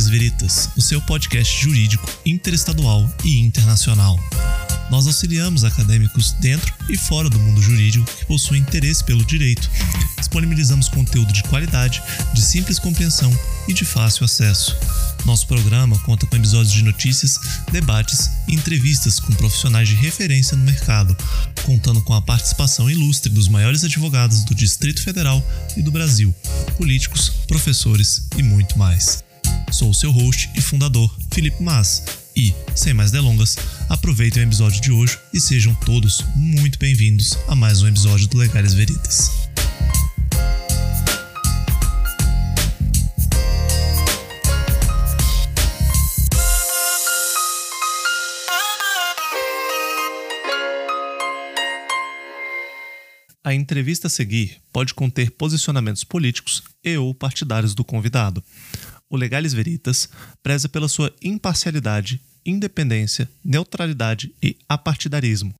Legales Veritas, o seu podcast jurídico interestadual e internacional. Nós auxiliamos acadêmicos dentro e fora do mundo jurídico que possuem interesse pelo direito. Disponibilizamos conteúdo de qualidade, de simples compreensão e de fácil acesso. Nosso programa conta com episódios de notícias, debates e entrevistas com profissionais de referência no mercado, contando com a participação ilustre dos maiores advogados do Distrito Federal e do Brasil, políticos, professores e muito mais. Sou o seu host e fundador, Felipe Mas, e, sem mais delongas, aproveitem o episódio de hoje e sejam todos muito bem-vindos a mais um episódio do Legais Veritas. A entrevista a seguir pode conter posicionamentos políticos e ou partidários do convidado. O Legales Veritas preza pela sua imparcialidade, independência, neutralidade e apartidarismo.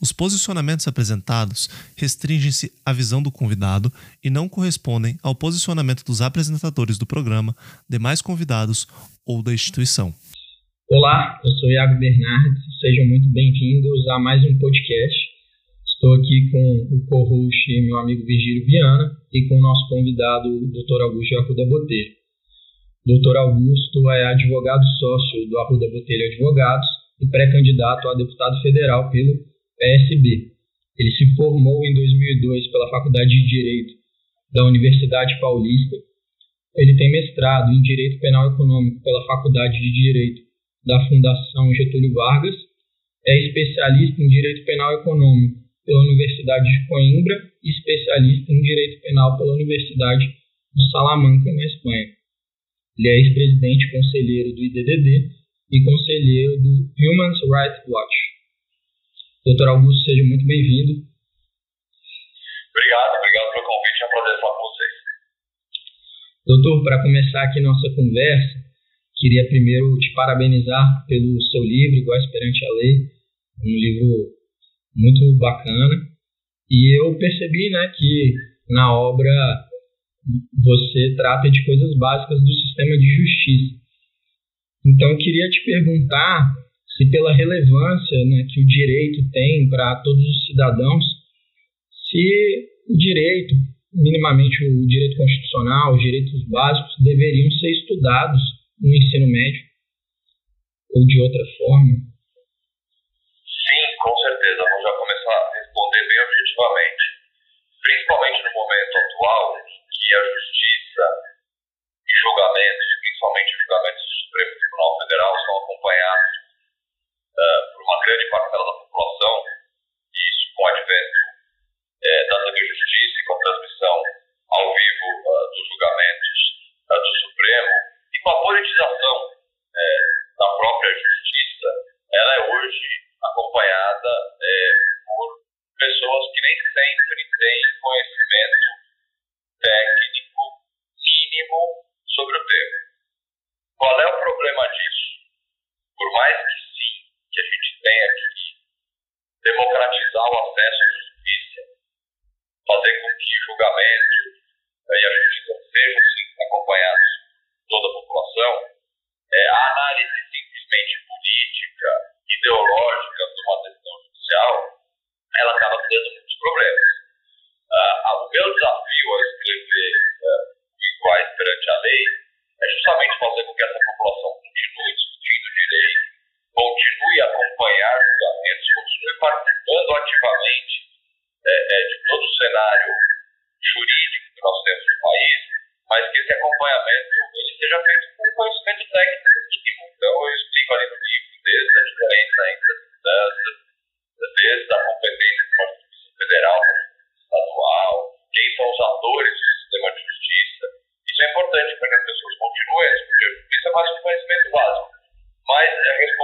Os posicionamentos apresentados restringem-se à visão do convidado e não correspondem ao posicionamento dos apresentadores do programa, demais convidados ou da instituição. Olá, eu sou Iago Bernardes, sejam muito bem-vindos a mais um podcast Estou aqui com o co-host, meu amigo Virgílio Viana, e com o nosso convidado, o Dr. Augusto Arruda Botelho. Dr. Augusto é advogado sócio do Arruda Botelho Advogados e pré-candidato a deputado federal pelo PSB. Ele se formou em 2002 pela Faculdade de Direito da Universidade Paulista. Ele tem mestrado em Direito Penal Econômico pela Faculdade de Direito da Fundação Getúlio Vargas. É especialista em Direito Penal Econômico pela Universidade de Coimbra e especialista em Direito Penal pela Universidade de Salamanca, na Espanha. Ele é ex-presidente conselheiro do IDDD e conselheiro do Human Rights Watch. Doutor Augusto, seja muito bem-vindo. Obrigado, obrigado pelo convite, é um prazer falar com vocês. Doutor, para começar aqui nossa conversa, queria primeiro te parabenizar pelo seu livro, Iguais Perante a Lei, um livro muito bacana. E eu percebi né, que na obra você trata de coisas básicas do sistema de justiça. Então eu queria te perguntar se pela relevância né, que o direito tem para todos os cidadãos, se o direito, minimamente o direito constitucional, os direitos básicos, deveriam ser estudados no ensino médio ou de outra forma. Com certeza, vamos já começar a responder bem objetivamente. Principalmente no momento atual, que Mas, eh,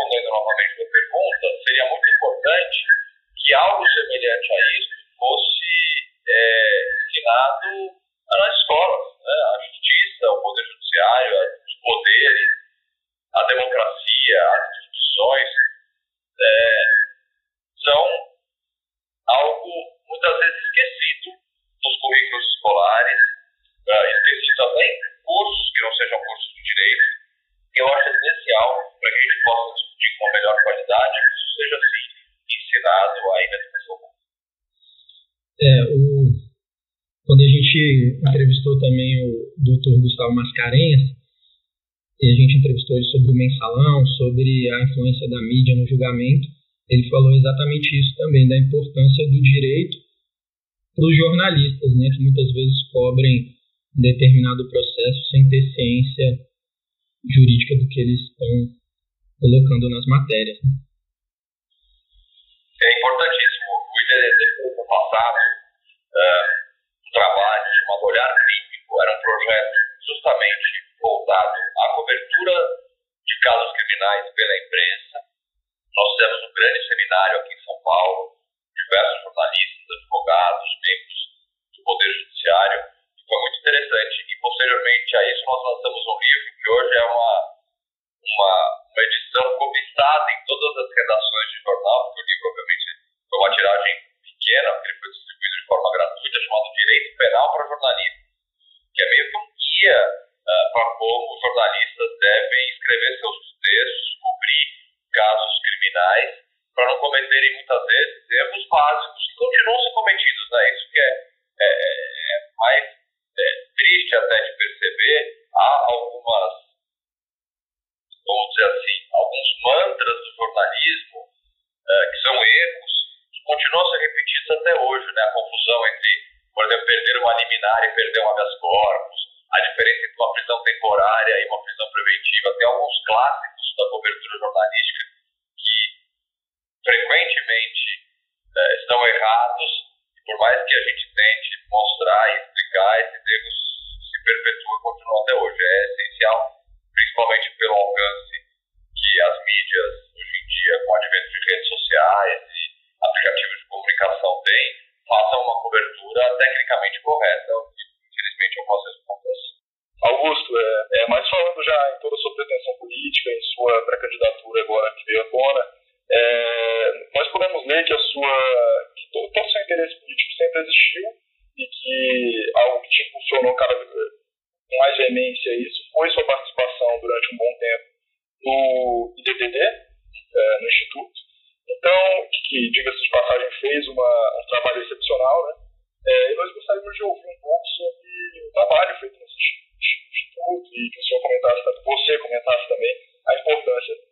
ele sobre o mensalão, sobre a influência da mídia no julgamento. Ele falou exatamente isso também, da importância do direito para os jornalistas, né, que muitas vezes cobrem determinado processo sem ter ciência jurídica do que eles estão colocando nas matérias. Né? É importantíssimo. O IDDD, no passado, uh, um trabalho chamado Olhar Clínico, era um projeto justamente voltado à cobertura de casos criminais pela imprensa. Nós fizemos um grande seminário aqui em São Paulo, diversos jornalistas, advogados, membros do Poder Judiciário, foi muito interessante. E posteriormente a isso nós lançamos um livro que hoje é uma, uma, uma edição cobiçada em todas as redações de jornal, porque o livro obviamente foi uma tiragem pequena, porque ele foi distribuído de forma gratuita, chamado Direito Penal para Jornalismo, que é meio que um guia uh, para como jornalistas devem escrever seus textos, cobrir casos criminais, para não cometerem muitas vezes erros básicos que continuam sendo cometidos, né? Isso que é, é, é mais é, triste até de perceber, há algumas, vamos dizer assim, alguns mantras do jornalismo é, que são erros que continuam ser repetidos até hoje, né? A confusão entre, por exemplo, perder uma liminar e perder um habeas corpus, a diferença entre uma prisão temporária e uma prisão preventiva. Tem alguns clássicos da cobertura jornalística que frequentemente é, estão errados por mais que a gente tente mostrar e explicar, esses erros se perpetuam e continuam até hoje. É essencial, principalmente pelo alcance que as mídias, hoje em dia, com o advento de redes sociais e aplicativos de comunicação têm, façam uma cobertura tecnicamente correta. Infelizmente, algumas acontece. Augusto, é, é, mas falando já em toda a sua pretensão política, em sua pré-candidatura agora que veio à tona, é, nós podemos ler que a sua que todo, o seu interesse político sempre existiu e que algo que te impulsionou cada com mais veemência isso foi sua participação durante um bom tempo no IDDD, é, no Instituto. Então, que, diga-se de passagem, fez uma, um trabalho excepcional, né? É, nós gostaríamos de ouvir um pouco sobre o trabalho feito nesse Instituto e que o senhor comentasse, você comentasse também a importância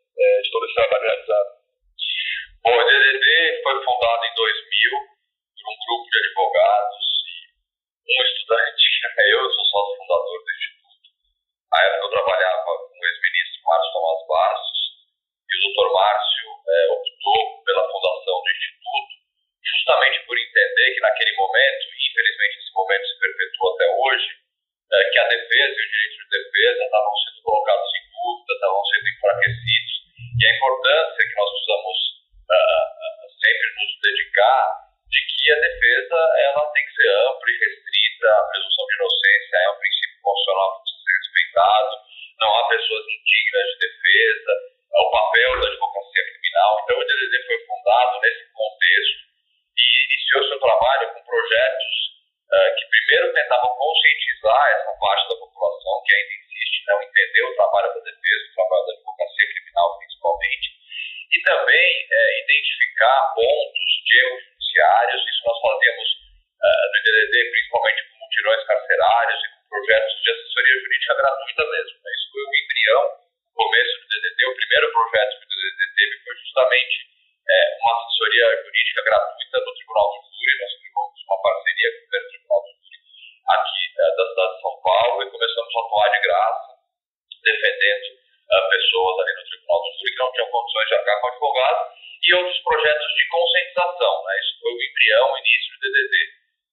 e outros projetos de conscientização. Né? Isso foi o embrião, o início do DDD.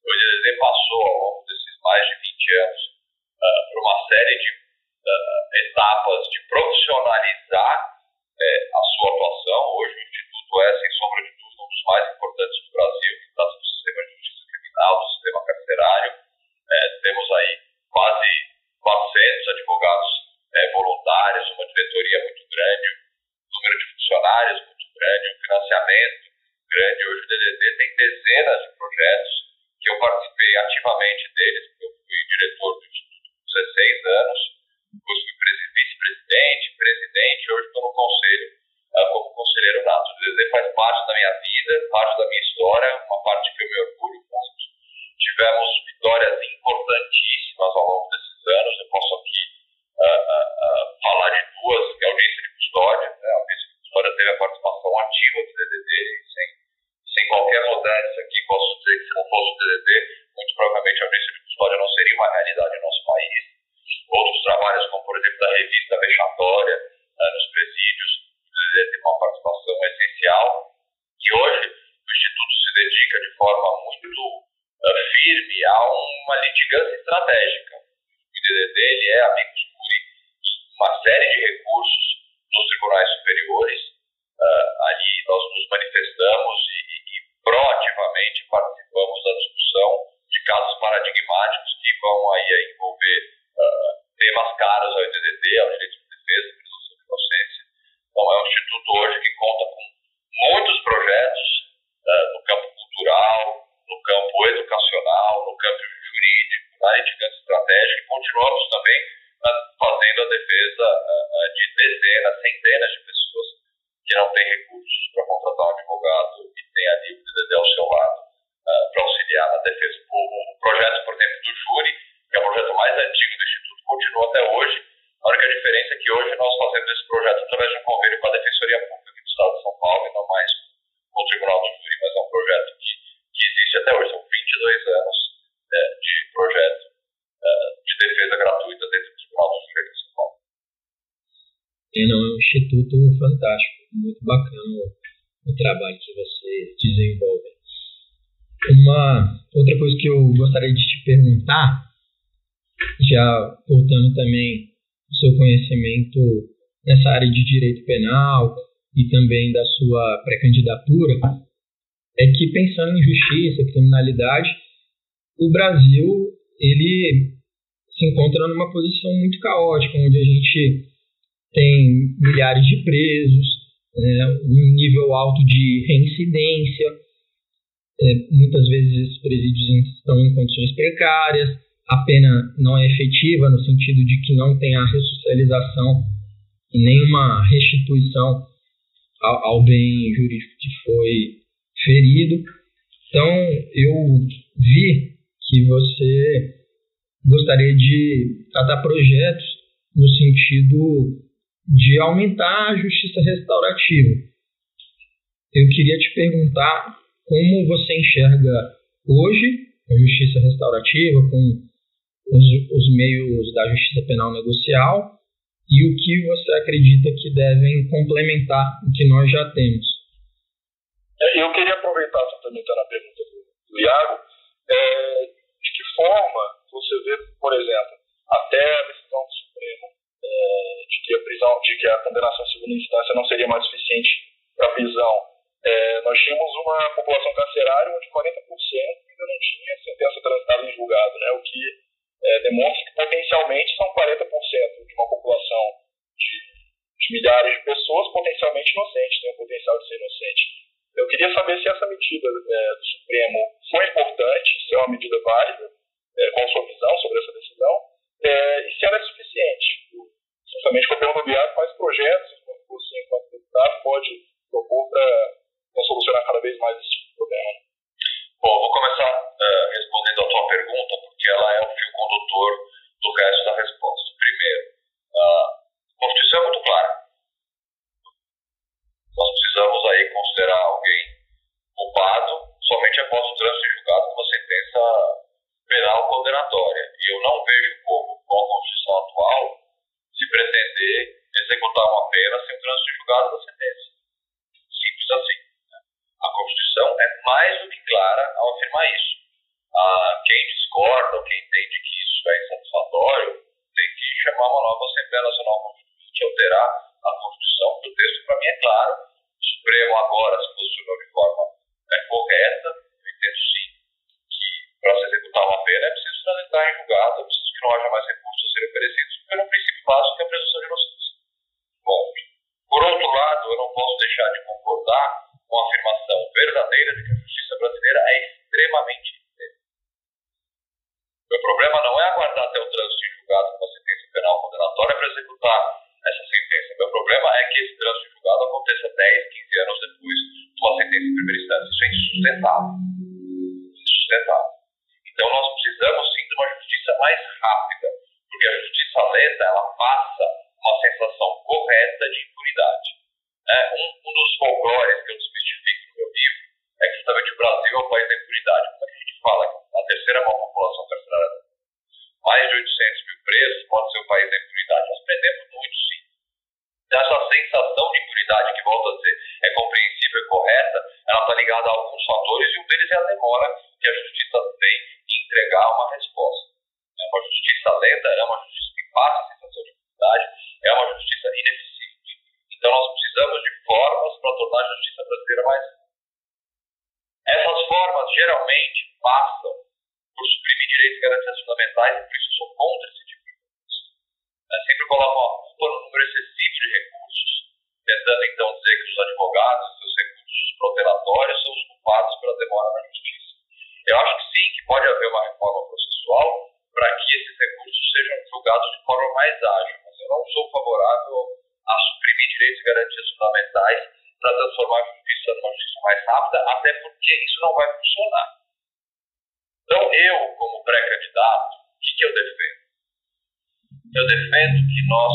O DDD passou ao longo desses mais de 20 anos uh, por uma série de uh, etapas de profissionalizar uh, a sua atuação. Hoje o Instituto é, sem sombra de dúvida, um dos mais importantes do Brasil, que trata do sistema de justiça criminal, do sistema carcerário. Eh, temos aí quase 400 advogados é, voluntários, uma diretoria muito grande, número de funcionários muito grande, um financiamento grande. Hoje o DDD tem dezenas de projetos que eu participei ativamente deles, eu fui diretor do Instituto por 16 anos, depois fui vice-presidente, presidente, hoje estou no conselho uh, como conselheiro nato. O DDD faz parte da minha vida, parte da minha história, uma parte que eu me orgulho muito. Tivemos vitórias importantíssimas ao longo desses anos. Eu posso aqui uh, uh, falar de duas, que é a audiência de custódia. Né? A audiência de custódia teve a participação ativa do DDD, sem, sem qualquer modéstia aqui, posso dizer que se não fosse o DDD, muito provavelmente a audiência de custódia não seria uma realidade no nosso país. Outros trabalhos, como por exemplo a revista vexatória uh, nos presídios, o DDD tem uma participação essencial. E hoje o Instituto se dedica de forma muito firme a uma litigância estratégica. O DDD ele é, amigos curi, uma série de recursos nos tribunais superiores. Uh, ali nós nos manifestamos e, e, proativamente participamos da discussão de casos paradigmáticos que vão aí envolver uh, temas caros ao DDD, ao direito de defesa, presunção de inocência. Então é um instituto hoje que conta com muitos projetos uh, no campo cultural, no campo educacional, no campo jurídico, na litigância estratégica e continuamos também fazendo a defesa de dezenas, centenas de pessoas que não têm recursos para contratar um advogado e tem ali o DDD ao seu lado uh, para auxiliar na defesa. O, projeto, por exemplo, do júri, que é o projeto mais antigo do Instituto, continua até hoje. A única diferença é que hoje nós fazemos esse projeto através de um convênio com a Defensoria Pública do Estado de São Paulo e não mais com o Tribunal do Júri, mas é um projeto que que existe até hoje. São 22 anos é, de projeto é, de defesa gratuita dentro do Do Direito de São Paulo. É, não, é um instituto fantástico, muito bacana o, trabalho que você desenvolve. Uma outra coisa que eu gostaria de te perguntar, já voltando também o seu conhecimento nessa área de direito penal e também da sua pré-candidatura, é que pensando em justiça, criminalidade, o Brasil ele se encontra numa posição muito caótica, onde a gente tem milhares de presos, né, um nível alto de reincidência, é, muitas vezes esses presídios estão em condições precárias, a pena não é efetiva no sentido de que não tem a ressocialização e nenhuma restituição ao, ao bem jurídico que foi ferido. Então, eu vi que você gostaria de tratar projetos no sentido de aumentar a justiça restaurativa. Eu queria te perguntar como você enxerga hoje a justiça restaurativa com os, os meios da justiça penal negocial e o que você acredita que devem complementar o que nós já temos. É, eu queria aproveitar, complementando a pergunta do, do Iago, é, de que forma você vê, por exemplo, até a decisão do Supremo é, de, que a prisão, de que a condenação em segunda instância não seria mais suficiente para prisão. É, nós tínhamos uma população carcerária onde 40% ainda não tinha sentença transitada em julgado, né, o que é, demonstra que potencialmente são 40% de uma população de, de milhares de pessoas potencialmente inocentes, tem o potencial de ser inocente. Eu queria saber se essa medida é, do Supremo foi importante, se é uma medida válida, é, qual a sua visão sobre essa decisão, é, e se ela é suficiente. Justamente com o ferroviário quais projetos você, enquanto deputado, pode propor para solucionar cada vez mais esse tipo problema. Bom, vou começar uh, respondendo a tua pergunta, porque ela é o fio condutor do resto da resposta. Primeiro, uh, a Constituição é muito clara nós precisamos aí considerar alguém culpado somente após o trânsito em julgado com uma sentença E eu não vejo como, com a Constituição atual, se pretender executar uma pena sem o trânsito em julgado da passa a sensação de impunidade, é uma justiça ineficiente. Então, nós precisamos de formas para tornar a justiça brasileira mais essas formas geralmente passam por suprimir direitos e garantias fundamentais por isso eu sou contra esse tipo de coisa. É, sempre colocam a culpa no número excessivo de recursos, tentando então dizer que os advogados e seus recursos protelatórios são os culpados pela demora na justiça. Eu acho que sim, que pode haver uma reforma processual para que esses recursos sejam julgados de forma mais ágil, mas eu não sou favorável a suprimir direitos e garantias fundamentais para transformar a justiça numa justiça mais rápida, até porque isso não vai funcionar. Então, eu, como pré-candidato, o que, que eu defendo? Eu defendo que nós,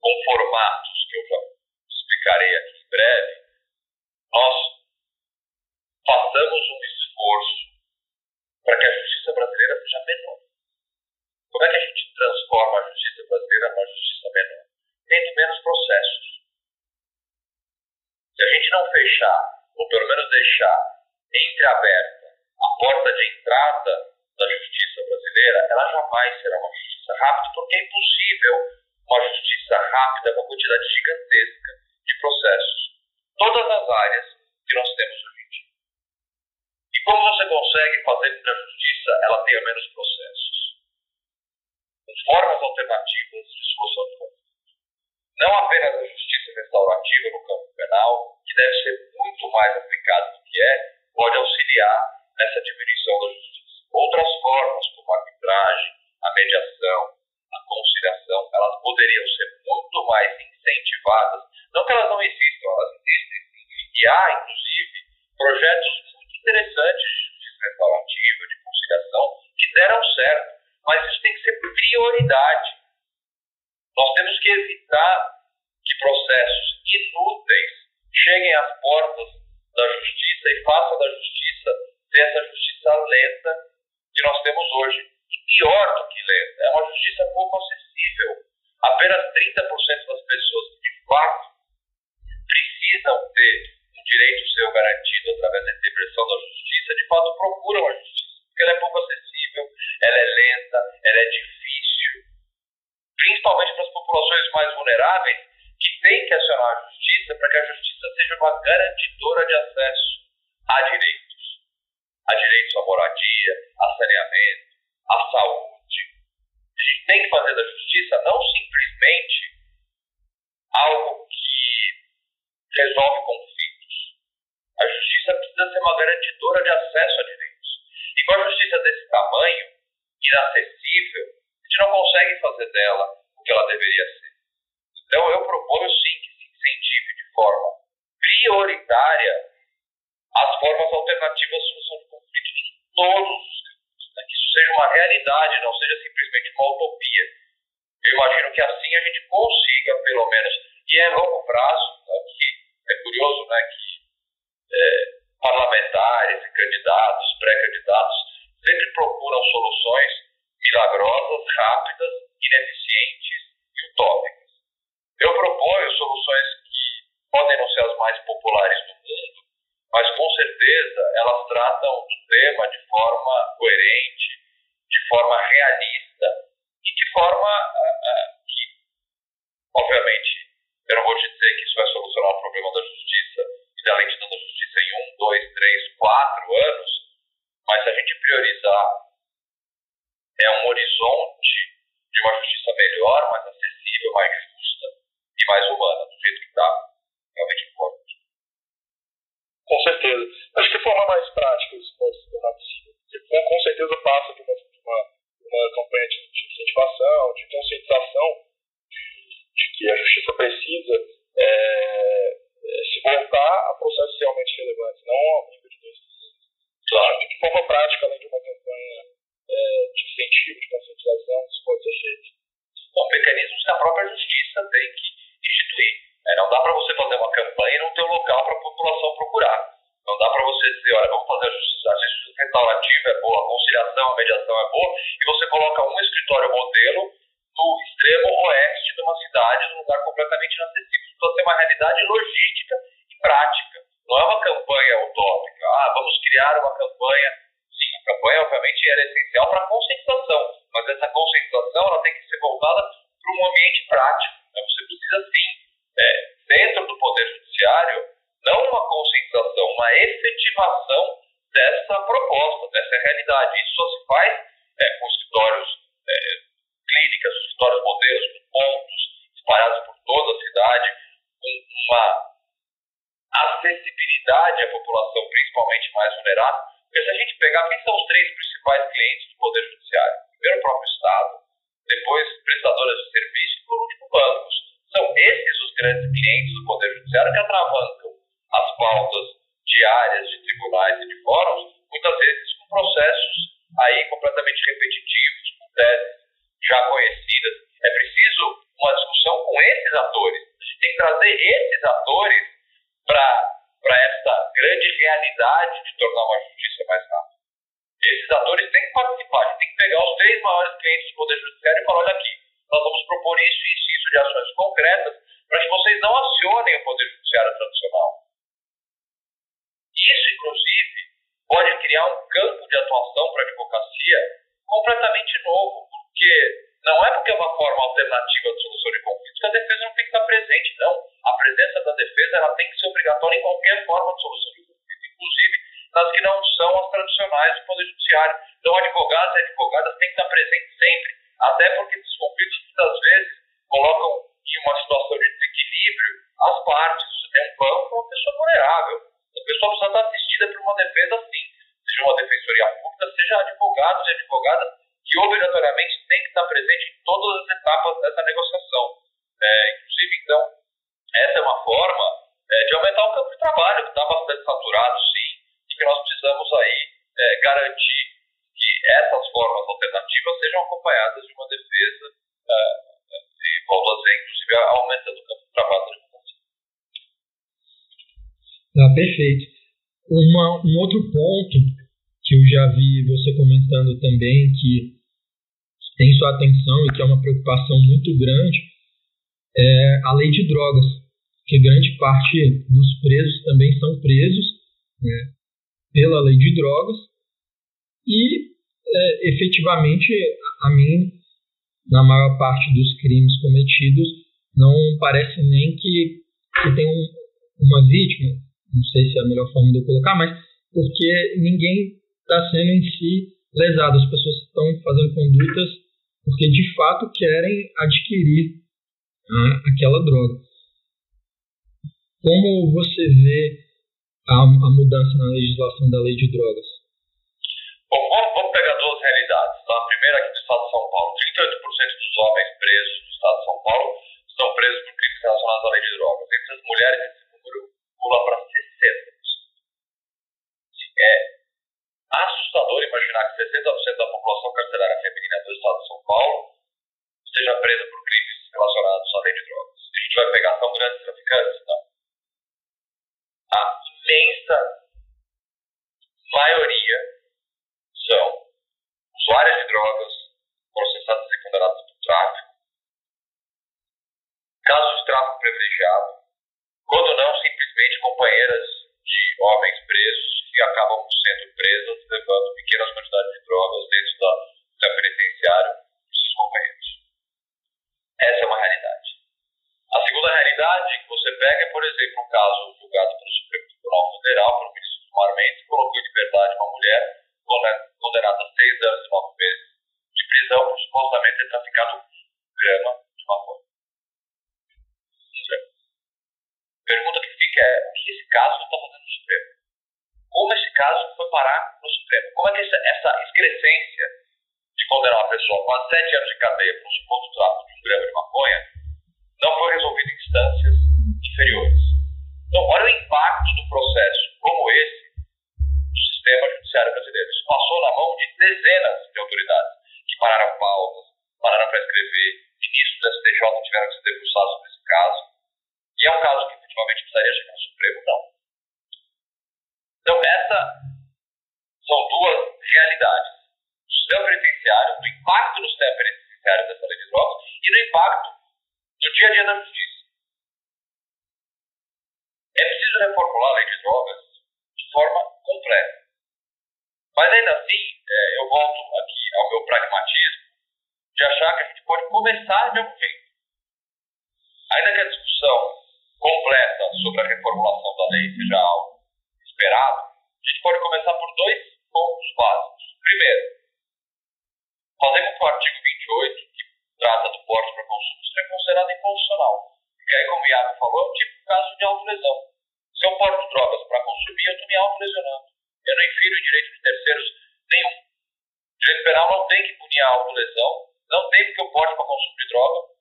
com formatos que eu já explicarei aqui em breve, nós façamos um esforço para que a justiça brasileira seja menor. Como é que a gente transforma a justiça brasileira numa justiça menor? Tendo menos processos. Se a gente não fechar, ou pelo menos deixar entreaberta a porta de entrada da justiça brasileira, ela jamais será uma justiça rápida, porque é impossível uma justiça rápida com uma quantidade gigantesca de processos. Todas as áreas que nós temos hoje como você consegue fazer com que a justiça ela tenha menos processos? Com formas alternativas de solução de conflitos não apenas a justiça restaurativa no campo penal, que deve ser muito mais aplicada seja uma realidade, não seja simplesmente uma utopia. Eu imagino que assim a gente consiga, pelo menos, e é longo prazo, né? que é curioso né, que é, parlamentares candidatos, pré-candidatos, sempre procuram soluções milagrosas, rápidas, ineficientes e utópicas. Eu proponho soluções que podem não ser as mais populares do mundo, mas com certeza elas tratam do tema de forma coerente, de forma realista e de forma uh, uh, que, obviamente, eu não vou te dizer que isso vai solucionar o problema da justiça e da lentidão da justiça em um, dois, três, quatro anos, mas se a gente priorizar é um horizonte de uma justiça melhor, mais acessível, mais justa e mais humana, do jeito que está realmente importante. Com certeza. Acho que de forma mais prática isso pode se tornar possível. Com, certeza passa de uma, uma, uma campanha de, de, incentivação, de conscientização de que a justiça precisa é, é, se voltar a processos realmente relevantes, não ao nível de dois Claro. De forma prática, além de uma campanha é, de incentivo, de conscientização, isso pode ser feito. São mecanismos que a própria justiça tem que instituir. É, não dá para você fazer uma campanha e não ter um local para a população procurar. Não dá para você dizer, olha, vamos fazer a justiça, a justiça restaurativa é boa, a conciliação, a mediação é boa, e você coloca um escritório modelo no extremo oeste de uma cidade, num lugar completamente inacessível. Precisa ser uma realidade logística e prática. Não é uma campanha utópica. Ah, vamos criar uma campanha. Sim, a campanha, obviamente, era essencial para a conscientização, mas essa conscientização dessa nas que não são as tradicionais do Poder Judiciário. Então, advogados e advogadas têm que estar presentes sempre, até porque esses conflitos muitas vezes colocam em uma situação de desequilíbrio as partes. Você tem um banco uma pessoa vulnerável. A pessoa precisa estar assistida por uma defesa sim, seja uma defensoria pública, seja advogados e advogadas que obrigatoriamente tem que estar presente em todas as etapas dessa negociação. É, inclusive, então, essa é uma forma é, de aumentar o campo de trabalho, que está bastante saturado, e que nós precisamos aí é, garantir que essas formas alternativas sejam acompanhadas de uma defesa, é, e volto a dizer, inclusive, aumentando o campo de trabalho da. Ah, perfeito. Uma, um outro ponto que eu já vi você comentando também, que tem sua atenção e que é uma preocupação muito grande, é a lei de drogas, que grande parte dos presos também são presos né, pela lei de drogas e é, efetivamente a mim na maior parte dos crimes cometidos não parece nem que, que tem um, uma vítima não sei se é a melhor forma de eu colocar mas porque ninguém está sendo em si lesado as pessoas estão fazendo condutas porque de fato querem adquirir né, aquela droga. Como você vê a, a, mudança na legislação da lei de drogas? Bom, vamos, pegar duas realidades. Tá? A primeira aqui do Estado de São Paulo. 38% dos homens presos no Estado de São Paulo estão presos por crimes relacionados à lei de drogas. Entre as mulheres, esse número pula para 60%. É assustador imaginar que 60% da população carcerária feminina do estado de São Paulo seja presa por crimes relacionados à lei de drogas. A gente vai pegar tão grandes traficantes? Não. A imensa maioria são usuários de drogas, processados e condenados por tráfico, casos de tráfico privilegiado, quando não simplesmente companheiras de homens presos que acabam sendo presas levando pequenas quantidades de drogas dentro da, da penitenciária dos seus companheiros. Essa é uma realidade. A segunda realidade que você pega é, por exemplo, um caso julgado pelo Supremo Tribunal Federal, pelo ministro do colocou em liberdade uma mulher condenada a seis anos e nove meses de prisão por supostamente ter traficado um grama de maconha. pergunta que fica é o que esse caso está fazendo no Supremo? Como esse caso foi parar no Supremo? Como é que essa, essa excrescência de condenar uma pessoa com sete anos de cadeia por suposto tráfico de um grama de maconha não foi resolvida em instâncias inferiores? Então, olha o impacto do processo como esse no sistema judiciário brasileiro. Isso passou na mão de dezenas de autoridades que pararam pautas, pararam para escrever, ministros STJ tiveram que se debruçar sobre esse caso. E é um caso que efetivamente precisaria chegar no Supremo? Não. Então, essa são duas realidades. O sistema penitenciário, o impacto no sistema penitenciário dessa lei de drogas e no impacto no dia a dia da justiça. É preciso reformular a lei de drogas de forma completa. Mas ainda assim, é, eu volto aqui ao meu pragmatismo de achar que a gente pode começar de algum jeito. Ainda que a discussão completa sobre a reformulação da lei seja algo esperado, a gente pode começar por dois pontos básicos. Primeiro, fazer com que o artigo 28, que trata do porte para consumo, seja considerado inconstitucional. Porque aí, como o Iago falou, é um tipo de caso de autolesão. Se eu porto drogas para consumir, eu estou me autolesionando. Eu não infiro em direito de terceiros nenhum. O direito penal não tem que punir a autolesão, não tem porque eu porte para consumir droga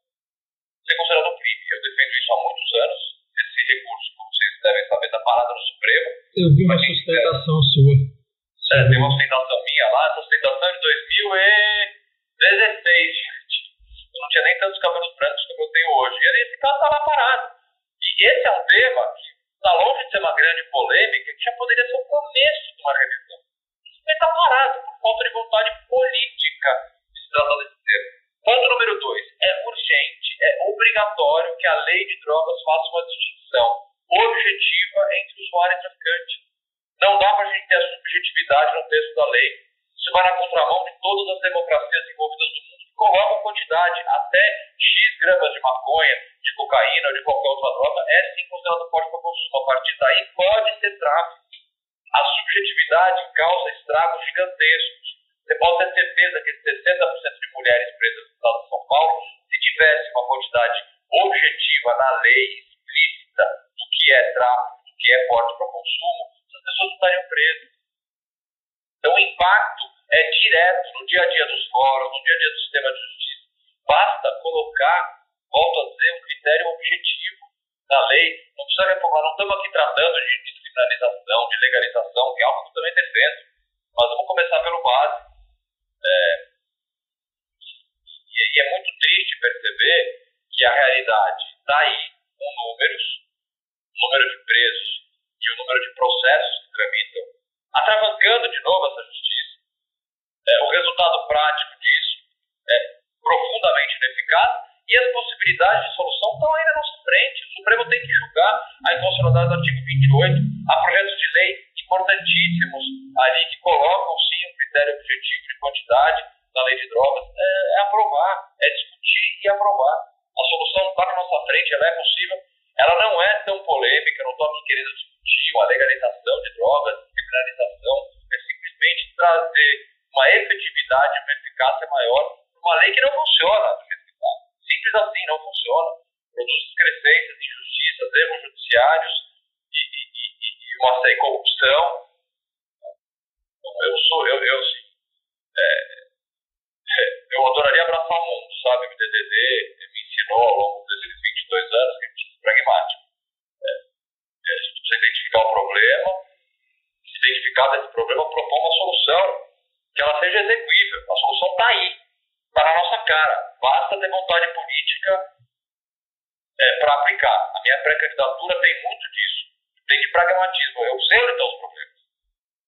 ser considerado um crime. Eu defendo isso há muitos anos. Esse recurso, como vocês devem saber, está parado no Supremo. Eu vi uma sustentação sua. É, tem uma sustentação minha lá, essa sustentação é de 2016, gente. Eu não tinha nem tantos cabelos brancos como eu tenho hoje. E caso está lá parado. E esse é um tema que está longe de ser uma grande polêmica, que já poderia ser o começo de uma revisão. Isso está parado por falta de vontade política de se tratar desse tema. Ponto número dois. É urgente, é obrigatório que a lei de drogas faça uma distinção objetiva entre usuário e traficante. Não dá para a gente ter a subjetividade no texto da lei. Isso vai na contramão de todas as democracias envolvidas do mundo quantidade até X gramas de maconha, de cocaína ou de qualquer outra droga, é sim considerado porte para consumo. A partir daí pode ser tráfico. A subjetividade causa estragos gigantescos. Você pode ter certeza que 60% de mulheres presas no estado de São Paulo, se tivesse uma quantidade objetiva na lei explícita do que é tráfico, do que é porte para consumo, essas pessoas estariam presas. Então o impacto é direto no dia a dia dos fóruns, no dia a dia do sistema de justiça. Basta colocar, volto a dizer, um critério objetivo na lei. Não precisa reformar, não estamos aqui tratando de descriminalização, de legalização, que é algo que eu também defendo. Mas vamos começar pelo básico. É, e, é muito triste perceber que a realidade está aí, com números, o número de presos e o número de processos que tramitam, atravancando de novo essa justiça. É, o resultado prático disso é profundamente ineficaz e as possibilidades de solução estão aí na nossa frente. O Supremo tem que julgar a inconstitucionalidade do artigo 28. Há projetos de lei importantíssimos ali que colocam sim um critério objetivo de quantidade na lei de drogas. É, é aprovar, é discutir e aprovar. A solução está na nossa frente, ela é possível. Ela não é tão polêmica, não estou aqui querendo discutir uma legalização de drogas, criminalização. É simplesmente trazer uma efetividade, uma eficácia maior uma lei que não funciona Simples assim, não funciona. Produz excrescências, injustiças, erros judiciários e, e, e, e uma série de corrupção. Então, eu sou, eu, eu sim. É, é, eu adoraria abraçar o mundo, sabe? O DDD me ensinou ao longo desses 22 anos que a gente é pragmático. É, é, a gente precisa identificar o problema, se identificar esse problema, propor uma solução que ela seja execuível. A solução está aí está na nossa cara. Basta ter vontade política é, para aplicar. A minha pré-candidatura tem muito disso. Tem de pragmatismo. Eu sei onde estão os problemas.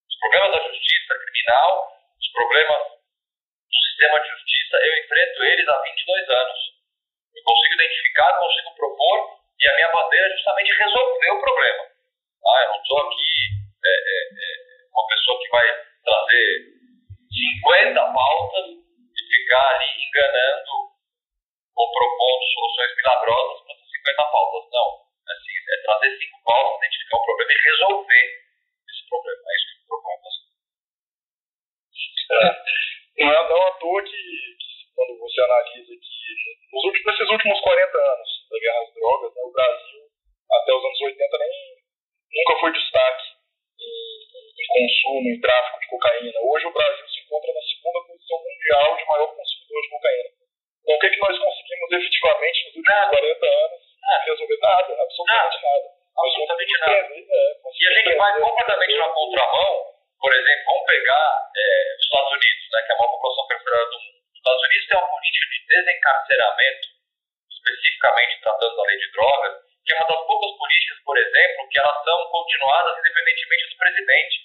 Os problemas da justiça criminal, os problemas do sistema de justiça, eu enfrento eles há 22 anos. Eu consigo identificar, consigo propor, e a minha bandeira é justamente resolver o problema. Ah, eu não estou aqui é, é, é, uma pessoa que vai trazer 50 pautas ficar ali enganando ou propondo soluções milagrosas para 50 pautas. Não. Assim, é trazer cinco pautas, identificar o problema e resolver esse problema. É isso que eu proponho é, não, é, não é à toa que, quando você analisa que nos últimos, nesses últimos 40 anos da guerra às drogas, né, o Brasil, até os anos 80, nem, nunca foi destaque em consumo, em tráfico de cocaína. Hoje o Brasil encontra na segunda posição mundial de maior consumidor de cocaína. Então o que, é que nós conseguimos efetivamente nos últimos nada. 40 anos? Resolver nada, absolutamente nada. nada. Absolutamente nada. É, e a gente vai completamente na contramão, por exemplo, vamos pegar é, os Estados Unidos, né, que é a maior população carcerária do mundo. Os Estados Unidos tem uma política de desencarceramento especificamente tratando da lei de drogas, que é uma das poucas políticas, por exemplo, que elas são continuadas independentemente do presidente.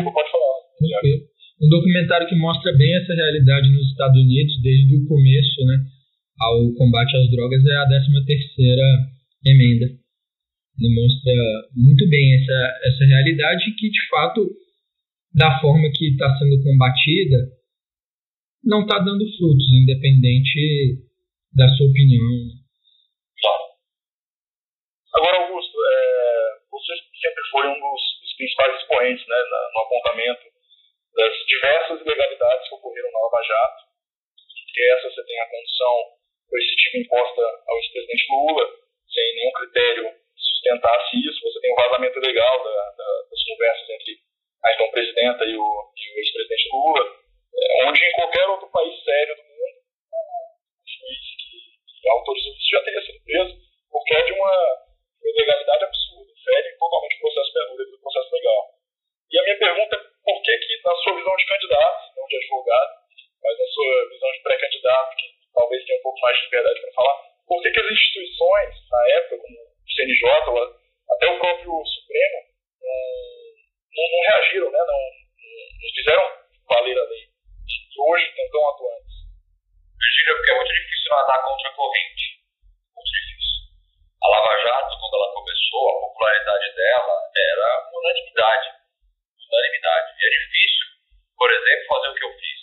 Desculpa, pode falar. Um documentário que mostra bem essa realidade nos Estados Unidos desde o começo, né, ao combate às drogas é a 13 terceira emenda. Ele mostra muito bem essa, essa realidade que, de fato, da forma que está sendo combatida, não está dando frutos, independente da sua opinião. Agora, Augusto, é, você sempre foi um dos, dos principais expoentes né, no apontamento das diversas ilegalidades que ocorreram na Lava Jato. Entre essas, você tem a condição coercitiva imposta ao ex-presidente Lula, sem nenhum critério sustentasse isso. Você tem o vazamento legal da, da, das conversas entre a então presidenta e o, o ex-presidente Lula, é, onde em qualquer outro país sério do mundo, o juiz que, que autorizou isso já teria sido preso, porque é de uma ilegalidade absurda, fere totalmente o processo penal, o processo legal. E a minha pergunta é por que, que na sua visão de candidato, não de advogado, mas na sua visão de pré-candidato, que talvez tenha um pouco mais de liberdade para falar, por que, que as instituições, na época, como o CNJ, até o próprio Supremo, não, não, reagiram, né? não, não fizeram valer a lei, que hoje estão tão atuantes? Virgínia, porque é muito difícil nadar contra a corrente. A Lava Jato, quando ela começou, a popularidade dela era unanimidade unanimidade. E é difícil, por exemplo, fazer o que eu fiz.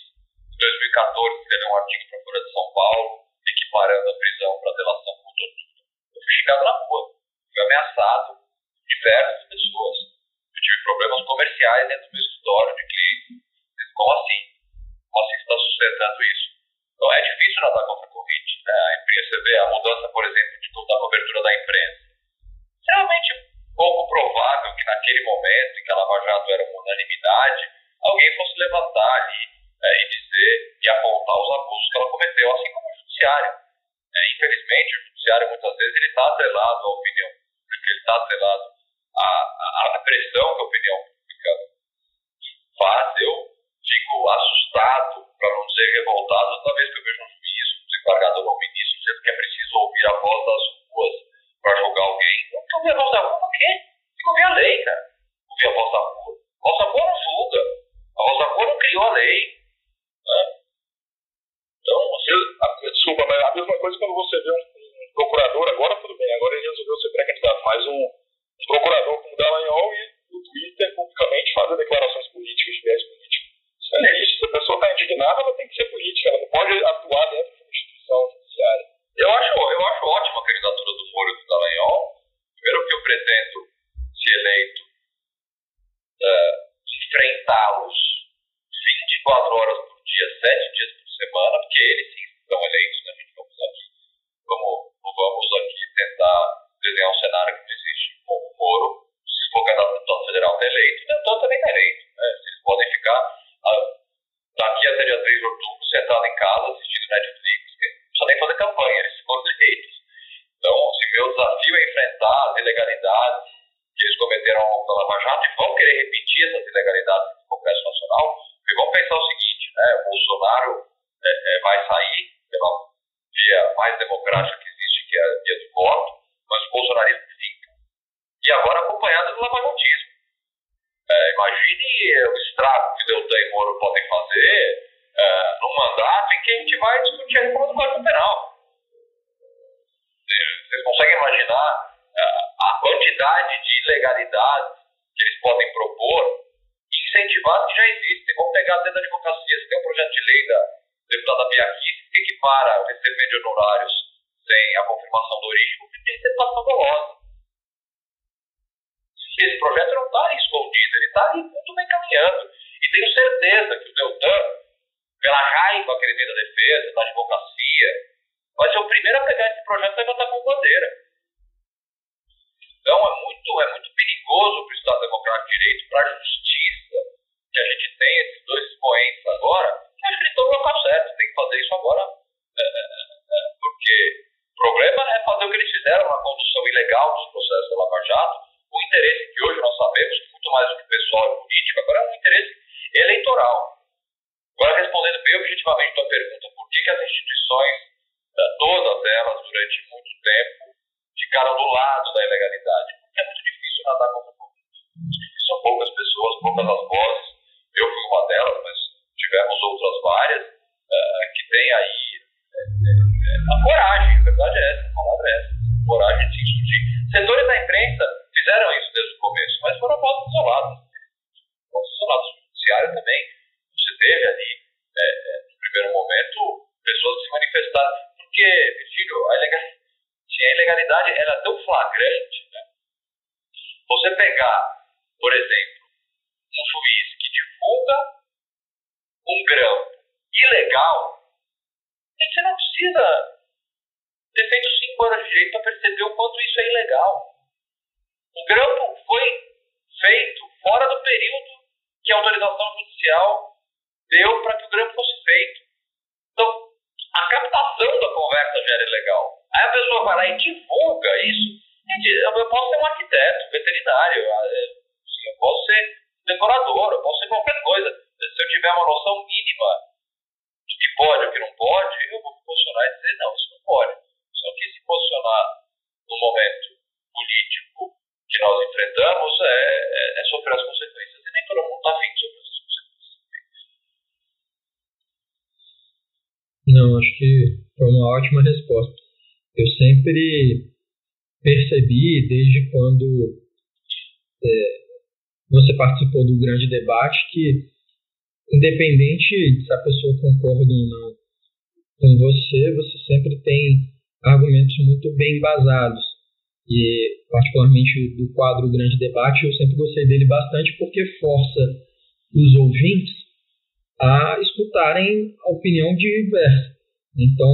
Em 2014, escrever um artigo para a Folha de São Paulo, equiparando a prisão para delação com tortura. Eu fui xingado na rua, fui ameaçado diversas pessoas. Eu tive problemas comerciais dentro do meu escritório de clientes. Como assim? Como assim você está sustentando isso? Então é difícil nadar contra a corrente. A imprensa, vê a mudança, por exemplo, de toda a cobertura da imprensa. Extremamente pouco provável que naquele momento em que a Lava Jato era uma unanimidade, alguém fosse levantar ali é, e dizer e apontar os abusos que ela cometeu, assim como o judiciário. É, infelizmente, o judiciário muitas vezes ele está atrelado à opinião pública, ele está atrelado à, à, à pressão que a opinião pública faz. Eu fico assustado, para não dizer revoltado, toda vez que eu vejo um ou um ministro dizendo que é preciso ouvir a voz das ruas para julgar alguém. Não tem ouvir a voz da rua, por quê? Tem que ouvir a lei, cara. Ouvir a voz da rua. A voz da rua não julga. A voz da rua não criou a lei. Né? Então, você. Desculpa, mas a mesma coisa quando você vê um, um procurador, agora tudo bem, agora ele resolveu ser pré-candidato, mas um, um procurador como Dallagnol e no Twitter publicamente fazer declarações políticas de viés político. Isso é legítimo. Se a pessoa está indignada, ela tem que ser política, ela não pode atuar dentro de instituição judiciária. Eu acho, eu acho ótima a candidatura do Foro do Dallagnol. Primeiro que eu pretendo, se eleito, uh, enfrentá-los 24 horas por dia, 7 dias por semana, porque eles sim são eleitos, né? A gente vamos aqui, vamos, vamos aqui tentar desenhar um cenário que não existe com o Moro. Se for candidato deputado federal está eleito, deputado também está eleito. Né? Eles podem ficar uh, daqui até dia 3 de outubro sentado em casa assistindo Netflix Lava Jato e vão querer repetir respondendo bem objetivamente a tua pergunta, por que, que as instituições, todas elas, durante muito tempo, ficaram do lado da ilegalidade? Porque é muito difícil nadar contra o. São poucas pessoas, poucas as vozes. Eu fui uma delas, mas tivemos outras várias uh, que têm aí é, é, a coragem, a verdade é essa, a palavra é essa, coragem de insurgir. Setores da imprensa fizeram isso desde o começo, mas foram votos isolados. Votos isolados. Judiciário também. Você teve ali, é, é, no primeiro momento, pessoas se manifestaram. Porque, filho, a ilegalidade, a ilegalidade era tão flagrante. Né? Você pegar, por exemplo, um juiz que divulga um grão ilegal, você não precisa ter feito cinco anos de direito para perceber o quanto isso é ilegal. O grampo foi feito fora do período que a autorização judicial deu para que o grampo fosse feito. Então, a captação da conversa já era ilegal. Aí a pessoa vai lá e divulga isso. Eu posso ser um arquiteto, veterinário, ah, é, eu posso ser decorador, eu posso ser qualquer coisa. Se eu tiver uma noção mínima de que pode ou que não pode, eu vou me posicionar e dizer, não, isso não pode. Só que se posicionar no momento político que nós enfrentamos é, é, é sofrer as consequências. E nem todo mundo está afim de sofrer as consequências. Não, acho que foi uma ótima resposta. Eu sempre percebi, desde quando é, você participou do grande debate, que independente se a pessoa concorda ou não com você, você sempre tem argumentos muito bem embasados e particularmente do quadro Grande Debate, eu sempre gostei dele bastante porque força os ouvintes a escutarem a opinião diversa. Então,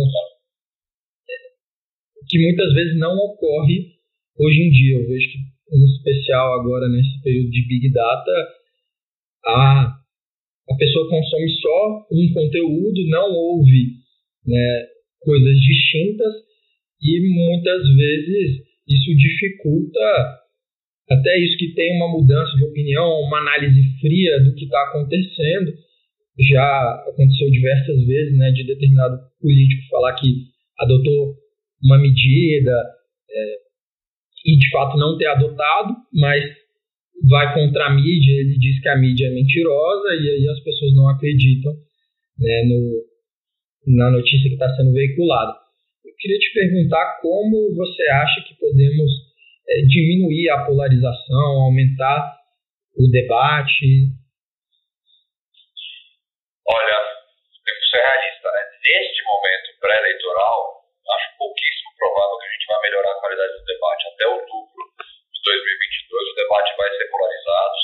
que muitas vezes não ocorre hoje em dia. Eu vejo que, em especial agora nesse período de Big Data, a, a pessoa consome só um conteúdo, não ouve né, coisas distintas e muitas vezes isso dificulta até isso que tem uma mudança de opinião, uma análise fria do que está acontecendo. Já aconteceu diversas vezes, né, de determinado político falar que adotou uma medida é, e de fato não ter adotado, mas vai contra a mídia, ele diz que a mídia é mentirosa e aí as pessoas não acreditam né, no, na notícia que está sendo veiculada queria te perguntar como você acha que podemos é, diminuir a polarização, aumentar o debate. Olha, temos que ser realista, né? Neste momento pré-eleitoral, acho pouquíssimo provável que a gente vai melhorar a qualidade do debate. Até outubro de 2022, o debate vai ser polarizado,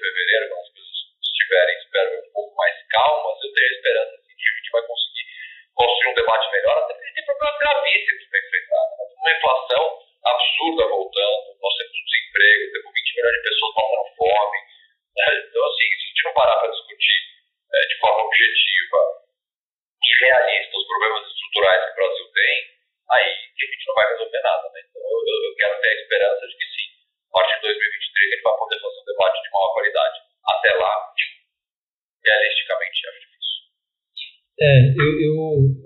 fevereiro, quando as coisas estiverem, espero, um pouco mais calmas, eu tenho esperança de que a gente vai conseguir construir um debate melhor, até porque tem problemas gravíssimos para enfrentar. Uma inflação absurda voltando, nós temos um desemprego, temos 20 milhões de pessoas passando fome. Né? Então, assim, se a gente não parar para discutir é, de forma objetiva e realista os problemas estruturais que o Brasil tem, aí a gente não vai resolver nada. Né? Então, eu, eu quero ter a esperança de que sim, a partir de 2023 a gente vai poder fazer um debate de maior qualidade. Até lá, realisticamente, acho difícil. É, eu, eu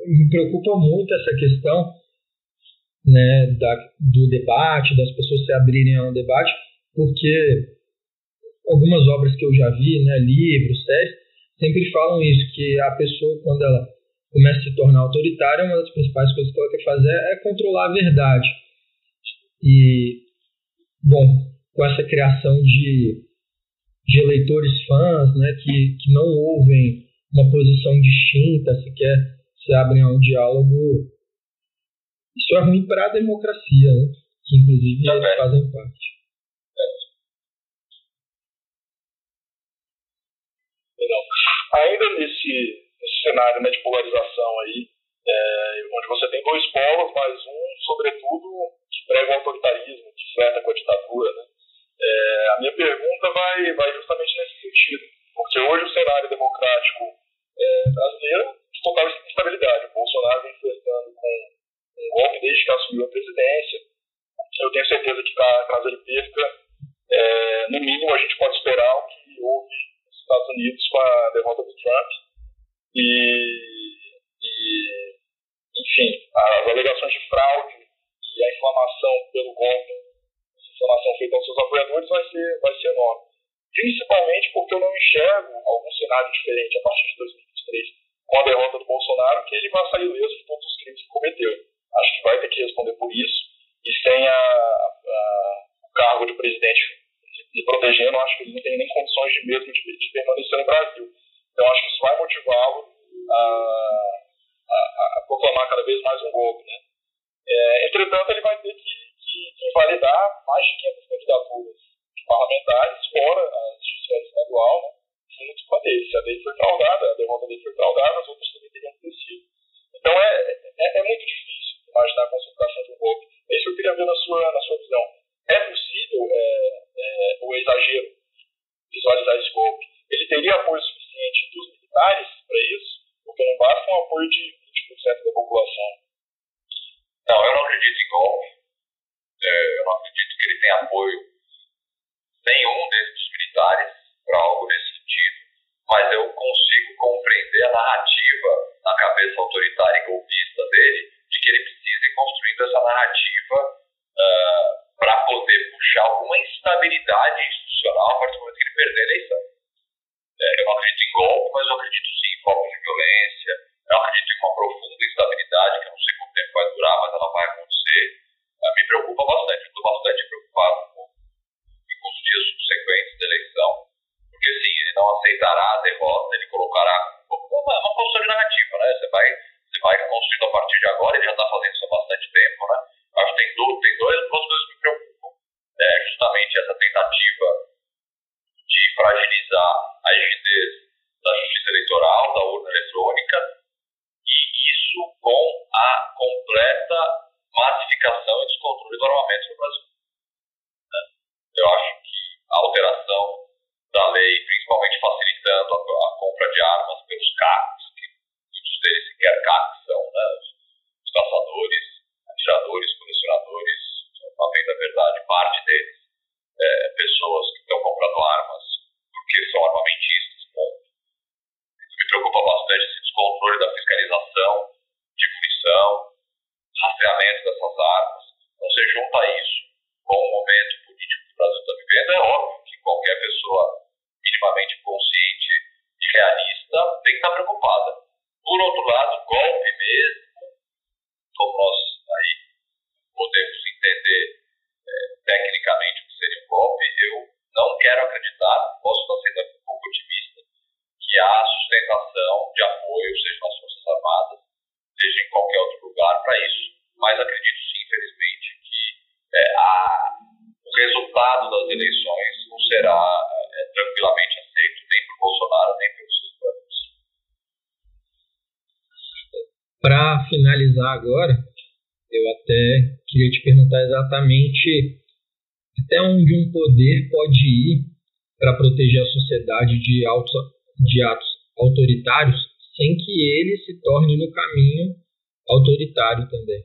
me preocupa muito essa questão né, da, do debate, das pessoas se abrirem a um debate, porque algumas obras que eu já vi, né, livros, séries, sempre falam isso, que a pessoa, quando ela começa a se tornar autoritária, uma das principais coisas que ela quer fazer é controlar a verdade. E, bom, com essa criação de, de eleitores fãs, né, que, que não ouvem uma posição distinta, sequer se abrem a um diálogo, isso é ruim para a democracia, né? que inclusive Também. eles fazem parte. Ainda nesse, nesse cenário né, de polarização aí, é, onde você tem dois polos, mas um, sobretudo, que prega o autoritarismo, que flerta com a ditadura, né? É, a minha pergunta vai, vai justamente nesse sentido, porque hoje o cenário democrático é, brasileiro total instabilidade. O Bolsonaro vem enfrentando com um golpe desde que assumiu a presidência. Eu tenho certeza que caso ele perca, é, no mínimo a gente pode esperar o que houve nos Estados Unidos com a derrota do Trump. E, e enfim, as alegações de fraude e a inflamação pelo golpe, essa inflamação feita aos seus apoiadores vai ser, vai ser enorme. Principalmente porque eu não enxergo algum cenário diferente a partir de 2023 com a derrota do Bolsonaro, que ele vai sair leso de todos os crimes que cometeu acho que vai ter que responder por isso. E sem a, a, o cargo de presidente lhe protegendo, acho que ele não tem nem condições de mesmo de, de permanecer no Brasil. Então, acho que isso vai motivá-lo a, a, a, proclamar cada vez mais um golpe. Né? É, entretanto, ele vai ter que, que, que invalidar mais de 500 candidaturas parlamentares, fora a justiça estadual, né? A dele. Se a dele foi fraudada, a derrota dele foi fraudada, as outras também teriam sido. Então, é, é, é muito difícil imaginar a concentração de um golpe. É isso que eu queria ver na sua, na sua visão. É possível é, é, o exagero visualizar esse golpe? Ele teria apoio suficiente dos militares para isso? Porque não basta um apoio de 20% da população. Não, eu não acredito em golpe. É, eu não acredito que ele tenha apoio nenhum desses militares para algo nesse sentido, mas eu consigo compreender a narrativa na cabeça autoritária e golpista dele de que ele precisa ir construindo essa narrativa uh, ah, para poder puxar alguma instabilidade institucional a partir do momento que ele perder a eleição. É, eu não acredito em golpe, mas eu acredito sim em focos de violência, apoio, seja nas Forças Armadas, seja em qualquer outro lugar para isso. Mas acredito sim, infelizmente, que é, a, o resultado das eleições não será é, tranquilamente aceito nem por Bolsonaro, nem pelos seus planos. Para finalizar agora, eu até queria te perguntar exatamente até onde um poder pode ir para proteger a sociedade de, auto, de atos autoritários sem que ele se torne no caminho autoritário também.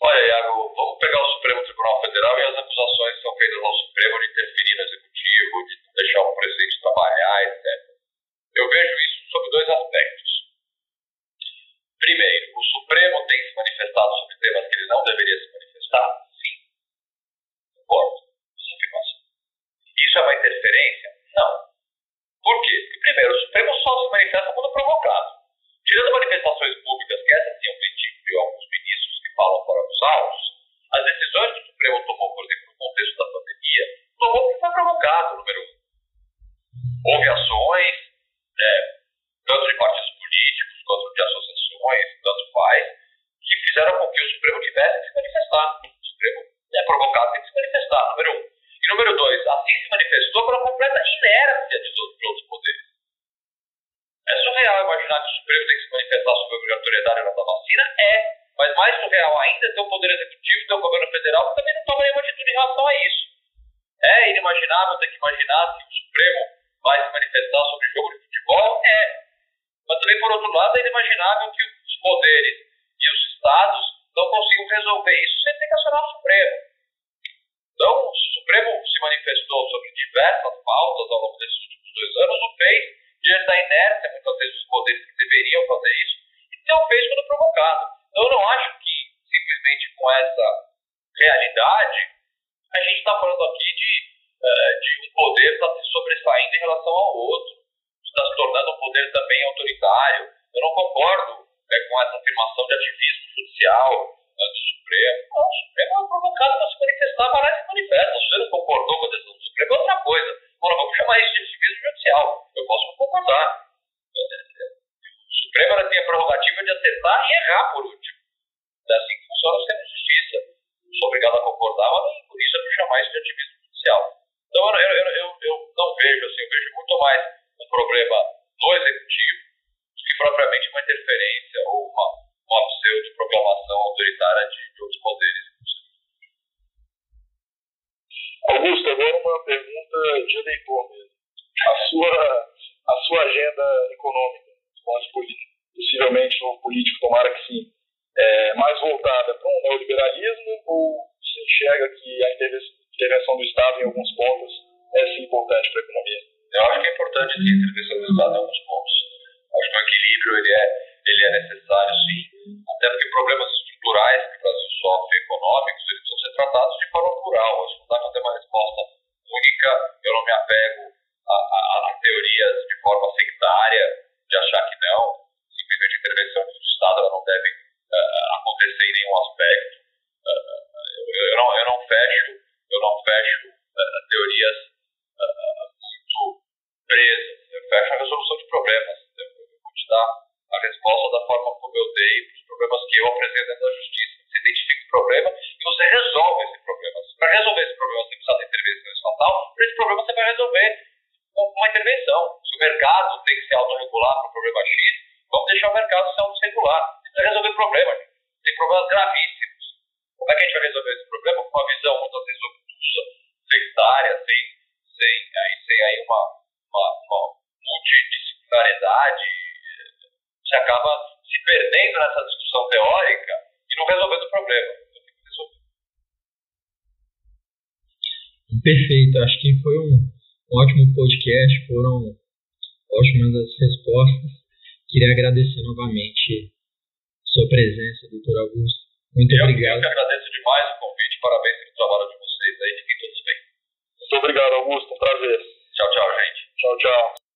Olha, Iago, vamos pegar o Supremo Tribunal Federal e as acusações que são feitas ao Supremo de interferir no Executivo, de deixar o presidente trabalhar, etc. Eu vejo isso sob dois aspectos. Primeiro, o Supremo tem se manifestado sobre temas que ele não deveria se manifestar? Sim. Concordo com essa afirmação. Isso é uma interferência? Não. Por quê? Porque, primeiro, o Se manifesta quando provocado. Tirando manifestações públicas, que essas sim eu critico alguns ministros que falam fora dos autos, se manifestar sobre a obrigatoriedade da vacina? É. Mas mais surreal ainda é ter o Poder Executivo ter o Governo Federal que também não toma nenhuma atitude em relação a isso. É inimaginável ter que imaginar que o Supremo vai se manifestar sobre o jogo de futebol? É. Mas também, por outro lado, é inimaginável que os poderes e os estados não consigam resolver isso sem ter que acionar o Supremo. Então, o Supremo se manifestou sobre diversas pautas ao longo desses últimos dois anos, o fez diante da inércia, muitas vezes, dos poderes que deveriam fazer isso, e não fez quando provocado. Então, eu não acho que, simplesmente com essa realidade, a gente está falando aqui de, uh, de um poder está se sobressaindo em relação ao outro, está se tornando um poder também autoritário. Eu não concordo é, com essa afirmação de ativismo judicial do Supremo. O Supremo é provocado para se manifestar, e se manifesta. Se você não concordou com a decisão do Supremo, é outra coisa. Agora, vamos chamar isso de ativismo judicial. Eu posso não concordar. O Supremo ela tem a prerrogativa de acertar e errar por último. É assim que funciona o sistema de justiça. Eu sou obrigado a concordar, mas por isso é para chamar isso de ativismo judicial. Então, eu, eu, eu, eu não vejo assim, eu vejo muito mais um problema no executivo do que propriamente uma interferência ou uma, uma pseudo-proclamação autoritária de, de outros poderes. Augusto, agora uma pergunta de eleitor mesmo. A sua, a sua agenda econômica, possivelmente no político, tomara que sim, é mais voltada para um neoliberalismo ou se enxerga que a intervenção do Estado em alguns pontos é sim importante para a economia? Eu acho que é importante sim